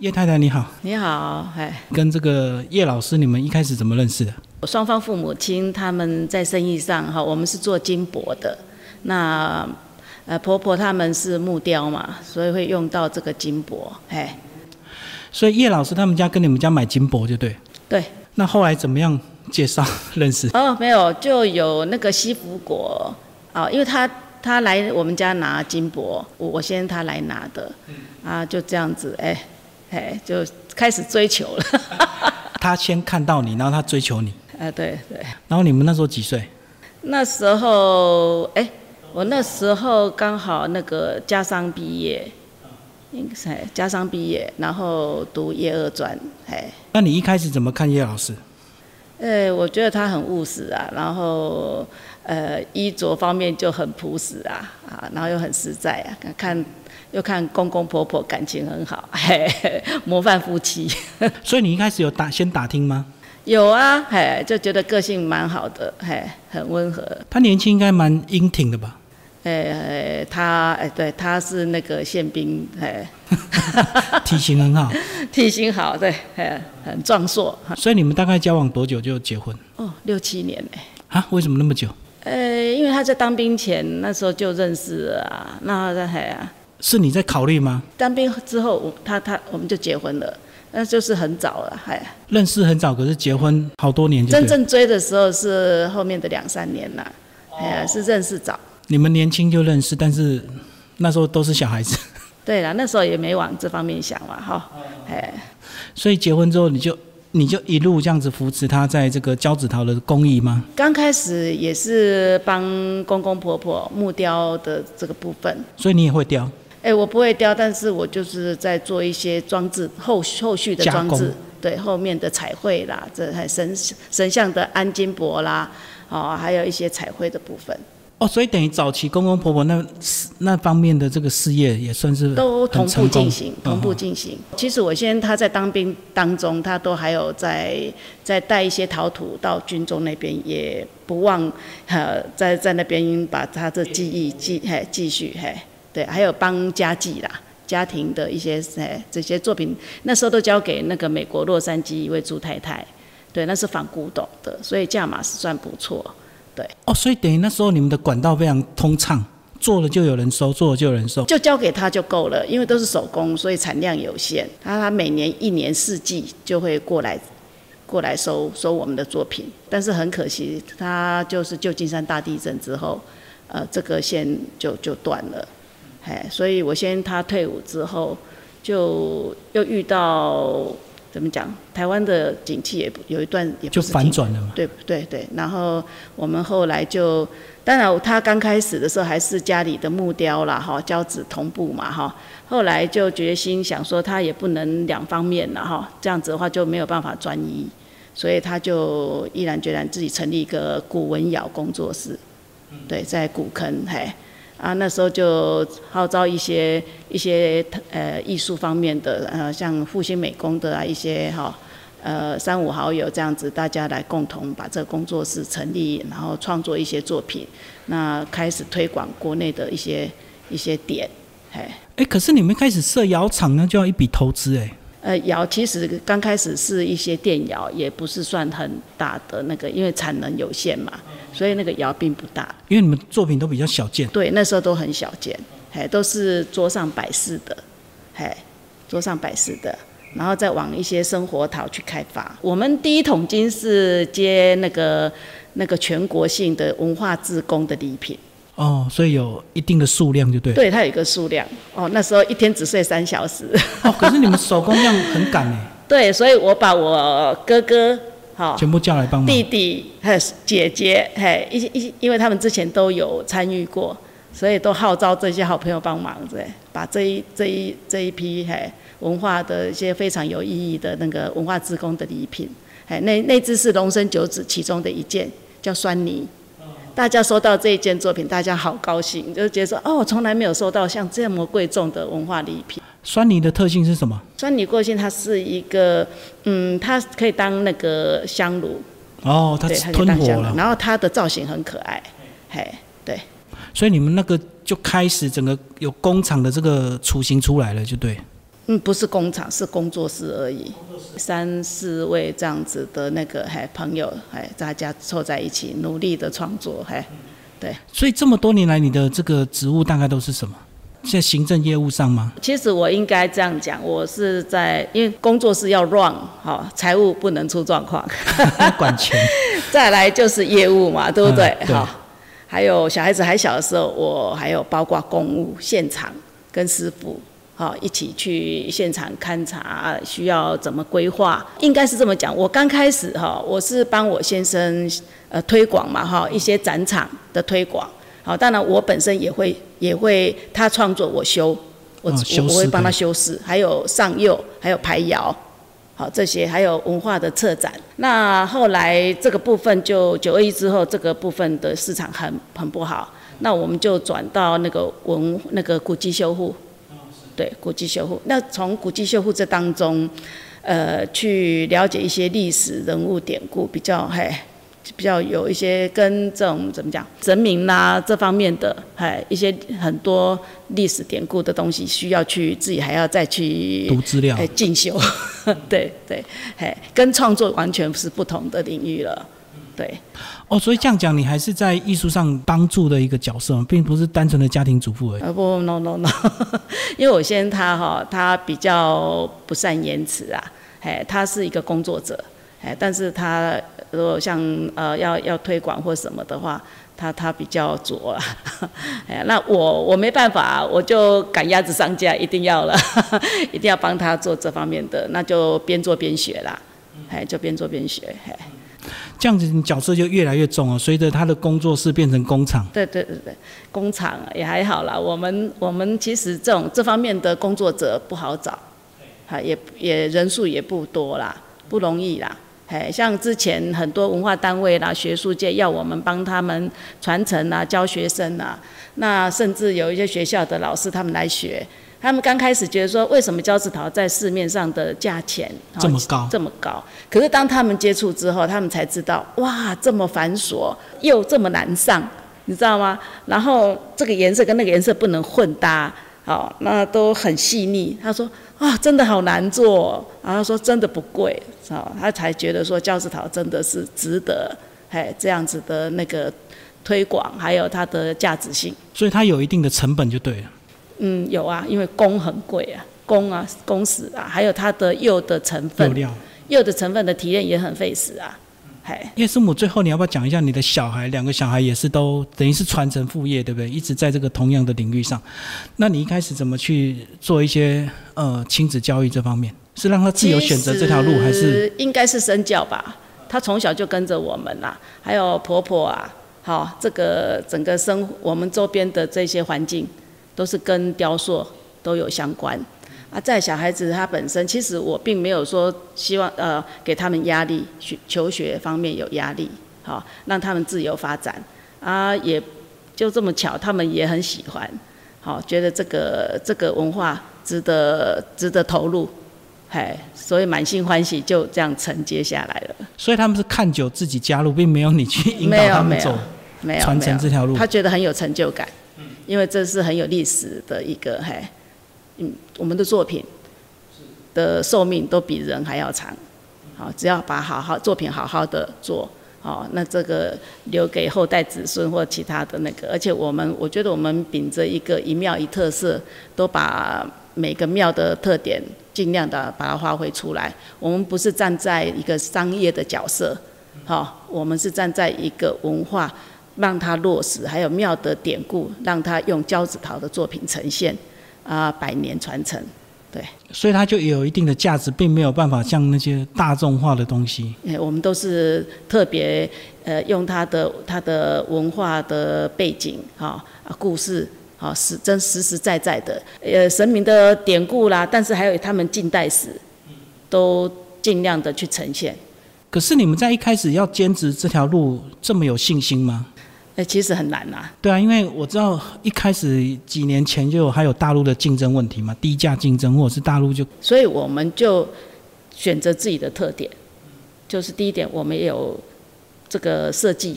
叶太太你好，你好，哎，跟这个叶老师，你们一开始怎么认识的？双方父母亲他们在生意上哈，我们是做金箔的，那呃婆婆他们是木雕嘛，所以会用到这个金箔，哎，所以叶老师他们家跟你们家买金箔就对。对，那后来怎么样介绍认识？哦，没有，就有那个西服果啊，因为他他来我们家拿金箔，我我先他来拿的，啊，就这样子，哎。哎，就开始追求了。他先看到你，然后他追求你。哎，对对。然后你们那时候几岁？那时候，哎，我那时候刚好那个家商毕业，应该是家商毕业，然后读业二专。哎，那你一开始怎么看叶老师？哎，我觉得他很务实啊，然后呃，衣着方面就很朴实啊，啊，然后又很实在啊，看。又看公公婆婆感情很好，嘿，模范夫妻。所以你一开始有打先打听吗？有啊，嘿，就觉得个性蛮好的，嘿，很温和。他年轻应该蛮英挺的吧？哎，他哎，对，他是那个宪兵，嘿，体型很好，体型好，对，嘿，很壮硕。所以你们大概交往多久就结婚？哦，六七年哎。啊？为什么那么久？呃，因为他在当兵前那时候就认识了啊，那在嘿啊。是你在考虑吗？当兵之后，我他他我们就结婚了，那就是很早了，还认识很早，可是结婚好多年。真正追的时候是后面的两三年啦，哎呀，是认识早。你们年轻就认识，但是那时候都是小孩子。对了，那时候也没往这方面想嘛，哈，哎。所以结婚之后，你就你就一路这样子扶持他在这个胶纸陶的工艺吗？刚开始也是帮公公婆婆木雕的这个部分。所以你也会雕？哎，我不会雕，但是我就是在做一些装置后后续的装置，对后面的彩绘啦，这还神神像的安金箔啦，哦，还有一些彩绘的部分。哦，所以等于早期公公婆婆那那方面的这个事业也算是都同步进行，同步进行。其实我先他在当兵当中，他都还有在在带一些陶土到军中那边，也不忘呃在在那边把他的技艺继嘿继续嘿。对，还有帮家计啦，家庭的一些哎这些作品，那时候都交给那个美国洛杉矶一位朱太太，对，那是仿古董的，所以价码是算不错，对。哦，所以等于那时候你们的管道非常通畅，做了就有人收，做了就有人收，就交给他就够了，因为都是手工，所以产量有限。他他每年一年四季就会过来过来收收我们的作品，但是很可惜，他就是旧金山大地震之后，呃，这个线就就断了。哎，所以我先他退伍之后，就又遇到怎么讲？台湾的景气也有一段也就反转了嘛。对对对，然后我们后来就，当然他刚开始的时候还是家里的木雕啦，哈，胶纸同步嘛，哈。后来就决心想说，他也不能两方面了，哈，这样子的话就没有办法专一，所以他就毅然决然自己成立一个古文窑工作室，对，在古坑，嘿。啊，那时候就号召一些一些呃艺术方面的呃，像复兴美工的啊一些哈呃三五好友这样子，大家来共同把这个工作室成立，然后创作一些作品，那开始推广国内的一些一些点，哎，哎，可是你们开始设窑厂呢，就要一笔投资哎。呃，窑其实刚开始是一些电窑，也不是算很大的那个，因为产能有限嘛，所以那个窑并不大。因为你们作品都比较小件。对，那时候都很小件，嘿，都是桌上摆饰的，嘿，桌上摆饰的，然后再往一些生活陶去开发。我们第一桶金是接那个那个全国性的文化自工的礼品。哦，所以有一定的数量就对。对，它有一个数量。哦，那时候一天只睡三小时。哦，可是你们手工量很赶哎。对，所以我把我哥哥，好，全部叫来帮忙。弟弟还有姐姐，嘿，一一，因为他们之前都有参与过，所以都号召这些好朋友帮忙，对，把这一这一这一批嘿文化的一些非常有意义的那个文化职工的礼品，嘿，那那只是龙生九子其中的一件，叫酸泥。大家收到这一件作品，大家好高兴，就觉得说哦，从来没有收到像这么贵重的文化礼品。酸泥的特性是什么？酸泥过性，它是一个，嗯，它可以当那个香炉。哦，它吞火了。然后它的造型很可爱，嘿，对。所以你们那个就开始整个有工厂的这个雏形出来了，就对。嗯，不是工厂，是工作室而已。三四位这样子的那个还朋友，还大家凑在一起努力的创作，还对。所以这么多年来，你的这个职务大概都是什么？在行政业务上吗？其实我应该这样讲，我是在因为工作室要 run 好，财务不能出状况，管钱。再来就是业务嘛，对不对？好，还有小孩子还小的时候，我还有包括公务现场跟师傅。好，一起去现场勘察，需要怎么规划？应该是这么讲。我刚开始哈，我是帮我先生呃推广嘛哈，一些展场的推广。好，当然我本身也会也会他创作我修，我我会帮他修饰，还有上釉，还有排窑，好这些还有文化的策展。那后来这个部分就九二一之后，这个部分的市场很很不好，那我们就转到那个文那个古迹修复。对，古迹修复。那从古迹修复这当中，呃，去了解一些历史人物典故，比较嘿，比较有一些跟这种怎么讲，神明呐这方面的，嘿，一些很多历史典故的东西，需要去自己还要再去读资料，哎，进修。对对，嘿，跟创作完全是不同的领域了。对。哦，所以这样讲，你还是在艺术上帮助的一个角色，并不是单纯的家庭主妇而已。呃，不，no no no，因为我先生他哈，他比较不善言辞啊，哎，他是一个工作者，哎，但是他如果像呃要要推广或什么的话，他他比较拙啊，哎，那我我没办法，我就赶鸭子上架，一定要了，一定要帮他做这方面的，那就边做边学啦，哎，就边做边学，哎。这样子，你角色就越来越重哦。随着他的工作室变成工厂，对对对对，工厂也还好啦。我们我们其实这种这方面的工作者不好找，哈，也也人数也不多啦，不容易啦。嘿，像之前很多文化单位啦、学术界要我们帮他们传承啊、教学生啊，那甚至有一些学校的老师他们来学。他们刚开始觉得说，为什么胶子桃在市面上的价钱这么高？这么高？可是当他们接触之后，他们才知道，哇，这么繁琐又这么难上，你知道吗？然后这个颜色跟那个颜色不能混搭，好，那都很细腻。他说，啊，真的好难做。然后说，真的不贵，好，他才觉得说，胶子桃真的是值得，哎，这样子的那个推广，还有它的价值性。所以它有一定的成本就对了。嗯，有啊，因为工很贵啊，工啊，工时啊，还有它的釉的成分，釉的成分的提炼也很费时啊。哎，叶师母，最后你要不要讲一下你的小孩？两个小孩也是都等于是传承父业，对不对？一直在这个同样的领域上。那你一开始怎么去做一些呃亲子教育这方面？是让他自由选择这条路，还是应该是身教吧？他从小就跟着我们啦，还有婆婆啊，好，这个整个生我们周边的这些环境。都是跟雕塑都有相关啊，在小孩子他本身，其实我并没有说希望呃给他们压力，学求学方面有压力，好让他们自由发展啊，也就这么巧，他们也很喜欢，好觉得这个这个文化值得值得投入，嘿，所以满心欢喜就这样承接下来了。所以他们是看久自己加入，并没有你去引导他们走没有传承这条路，他觉得很有成就感。因为这是很有历史的一个，嘿，嗯，我们的作品的寿命都比人还要长，好，只要把好好作品好好的做，好，那这个留给后代子孙或其他的那个，而且我们我觉得我们秉着一个一庙一特色，都把每个庙的特点尽量的把它发挥出来。我们不是站在一个商业的角色，好，我们是站在一个文化。让它落实，还有庙的典故，让它用胶子陶的作品呈现，啊，百年传承，对。所以它就有一定的价值，并没有办法像那些大众化的东西。哎，我们都是特别呃，用它的它的文化的背景，哈啊，故事，好实真实实在在的，呃，神明的典故啦，但是还有他们近代史，都尽量的去呈现。可是你们在一开始要坚持这条路，这么有信心吗？哎，其实很难呐。对啊，因为我知道一开始几年前就还有大陆的竞争问题嘛，低价竞争，或者是大陆就，所以我们就选择自己的特点，就是第一点，我们有这个设计，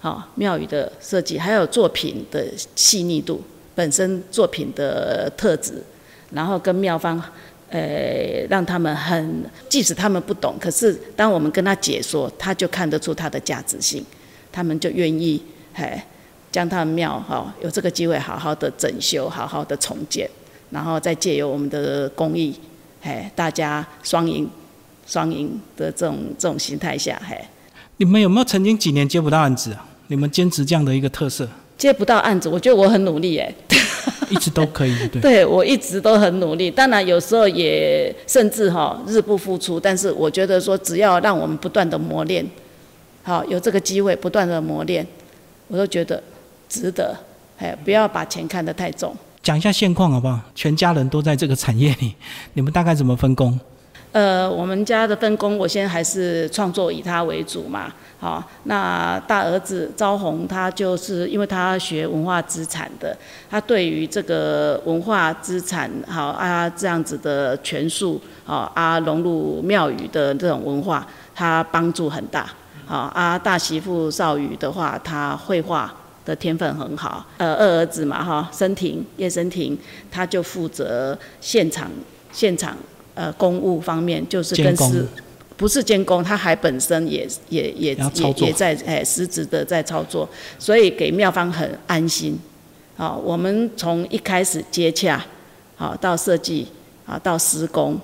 好庙宇的设计，还有作品的细腻度，本身作品的特质，然后跟庙方呃，让他们很，即使他们不懂，可是当我们跟他解说，他就看得出它的价值性，他们就愿意，哎，将他们庙哈有这个机会好好的整修，好好的重建，然后再借由我们的公益，哎，大家双赢，双赢的这种这种心态下，嘿。你们有没有曾经几年接不到案子啊？你们坚持这样的一个特色？接不到案子，我觉得我很努力哎。一直都可以，对。对我一直都很努力，当然有时候也甚至哈日不敷出，但是我觉得说只要让我们不断的磨练，好有这个机会不断的磨练，我都觉得值得。哎，不要把钱看得太重。讲一下现况好不好？全家人都在这个产业里，你们大概怎么分工？呃，我们家的分工，我现在还是创作以他为主嘛。好，那大儿子招红，他就是因为他学文化资产的，他对于这个文化资产，好啊这样子的权术，好啊融入庙宇的这种文化，他帮助很大。好啊，大媳妇少宇的话，他绘画的天分很好。呃，二儿子嘛，哈，申庭叶申庭，他就负责现场现场。呃，公务方面就是跟师，不是监工，他还本身也也也也也在哎实质的在操作，所以给妙方很安心。好，我们从一开始接洽，好到设计，啊到施工，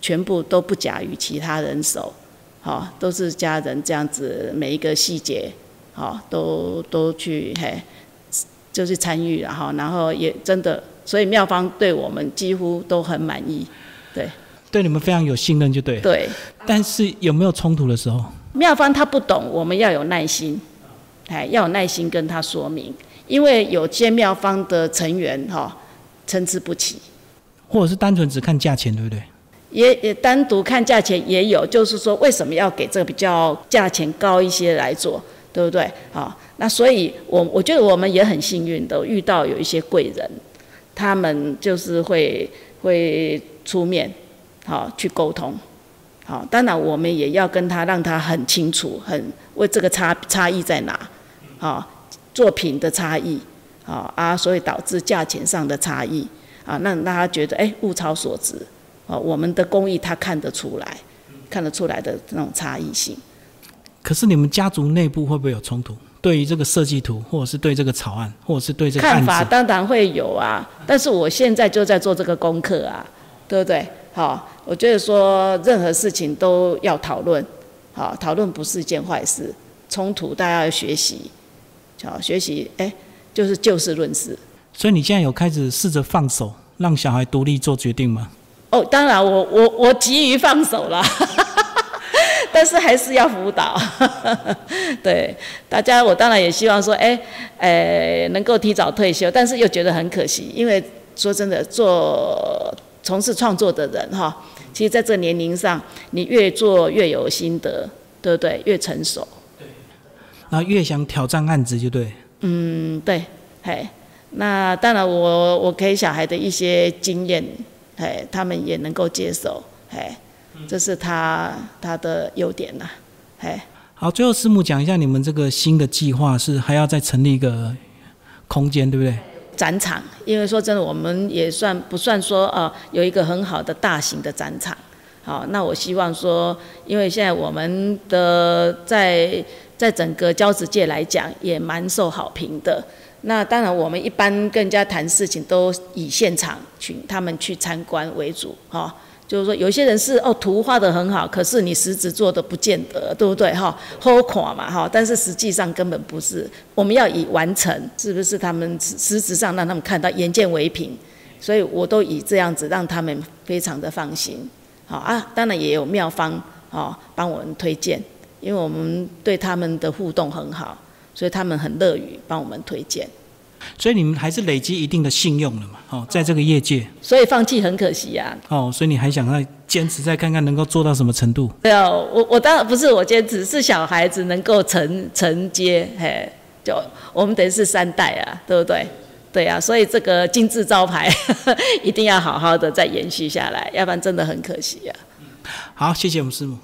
全部都不假于其他人手，好都是家人这样子，每一个细节，好都都去嘿，就是参与然后，然后也真的，所以妙方对我们几乎都很满意。对，对你们非常有信任就对。对，但是有没有冲突的时候？妙方他不懂，我们要有耐心，哎，要有耐心跟他说明，因为有些妙方的成员哈参差不齐，或者是单纯只看价钱，对不对？也也单独看价钱也有，就是说为什么要给这个比较价钱高一些来做，对不对？好，那所以我我觉得我们也很幸运的遇到有一些贵人，他们就是会会。出面，好去沟通，好，当然我们也要跟他让他很清楚，很为这个差差异在哪，好，作品的差异，好啊，所以导致价钱上的差异，啊，让大家觉得哎物超所值，啊，我们的工艺他看得出来，看得出来的那种差异性。可是你们家族内部会不会有冲突？对于这个设计图，或者是对这个草案，或者是对这个看法，当然会有啊。但是我现在就在做这个功课啊。对不对？好，我觉得说任何事情都要讨论，好，讨论不是一件坏事。冲突大家要学习，好，学习，哎，就是就事论事。所以你现在有开始试着放手，让小孩独立做决定吗？哦，当然，我我我急于放手了，但是还是要辅导。对，大家我当然也希望说，哎，哎，能够提早退休，但是又觉得很可惜，因为说真的做。从事创作的人哈，其实在这年龄上，你越做越有心得，对不对？越成熟，对，然后越想挑战案子，就对。嗯，对，嘿，那当然，我我给小孩的一些经验，嘿，他们也能够接受，嘿，这是他他的优点呐，嘿。好，最后师母讲一下你们这个新的计划是还要再成立一个空间，对不对？展场，因为说真的，我们也算不算说呃有一个很好的大型的展场，好，那我希望说，因为现在我们的在在整个交子界来讲也蛮受好评的，那当然我们一般跟人家谈事情都以现场请他们去参观为主，哈。就是说，有些人是哦，图画的很好，可是你实质做的不见得，对不对？哈，好垮嘛，哈，但是实际上根本不是。我们要以完成，是不是？他们实质上让他们看到眼见为凭，所以我都以这样子让他们非常的放心。好啊，当然也有妙方哦，帮我们推荐，因为我们对他们的互动很好，所以他们很乐于帮我们推荐。所以你们还是累积一定的信用了嘛？哦，在这个业界，所以放弃很可惜呀。哦，所以你还想再坚持，再看看能够做到什么程度？对啊，我我当然不是我坚持，是小孩子能够承承接，嘿，就我们等于是三代啊，对不对？对啊，所以这个金字招牌 一定要好好的再延续下来，要不然真的很可惜呀。好，谢谢我们师母。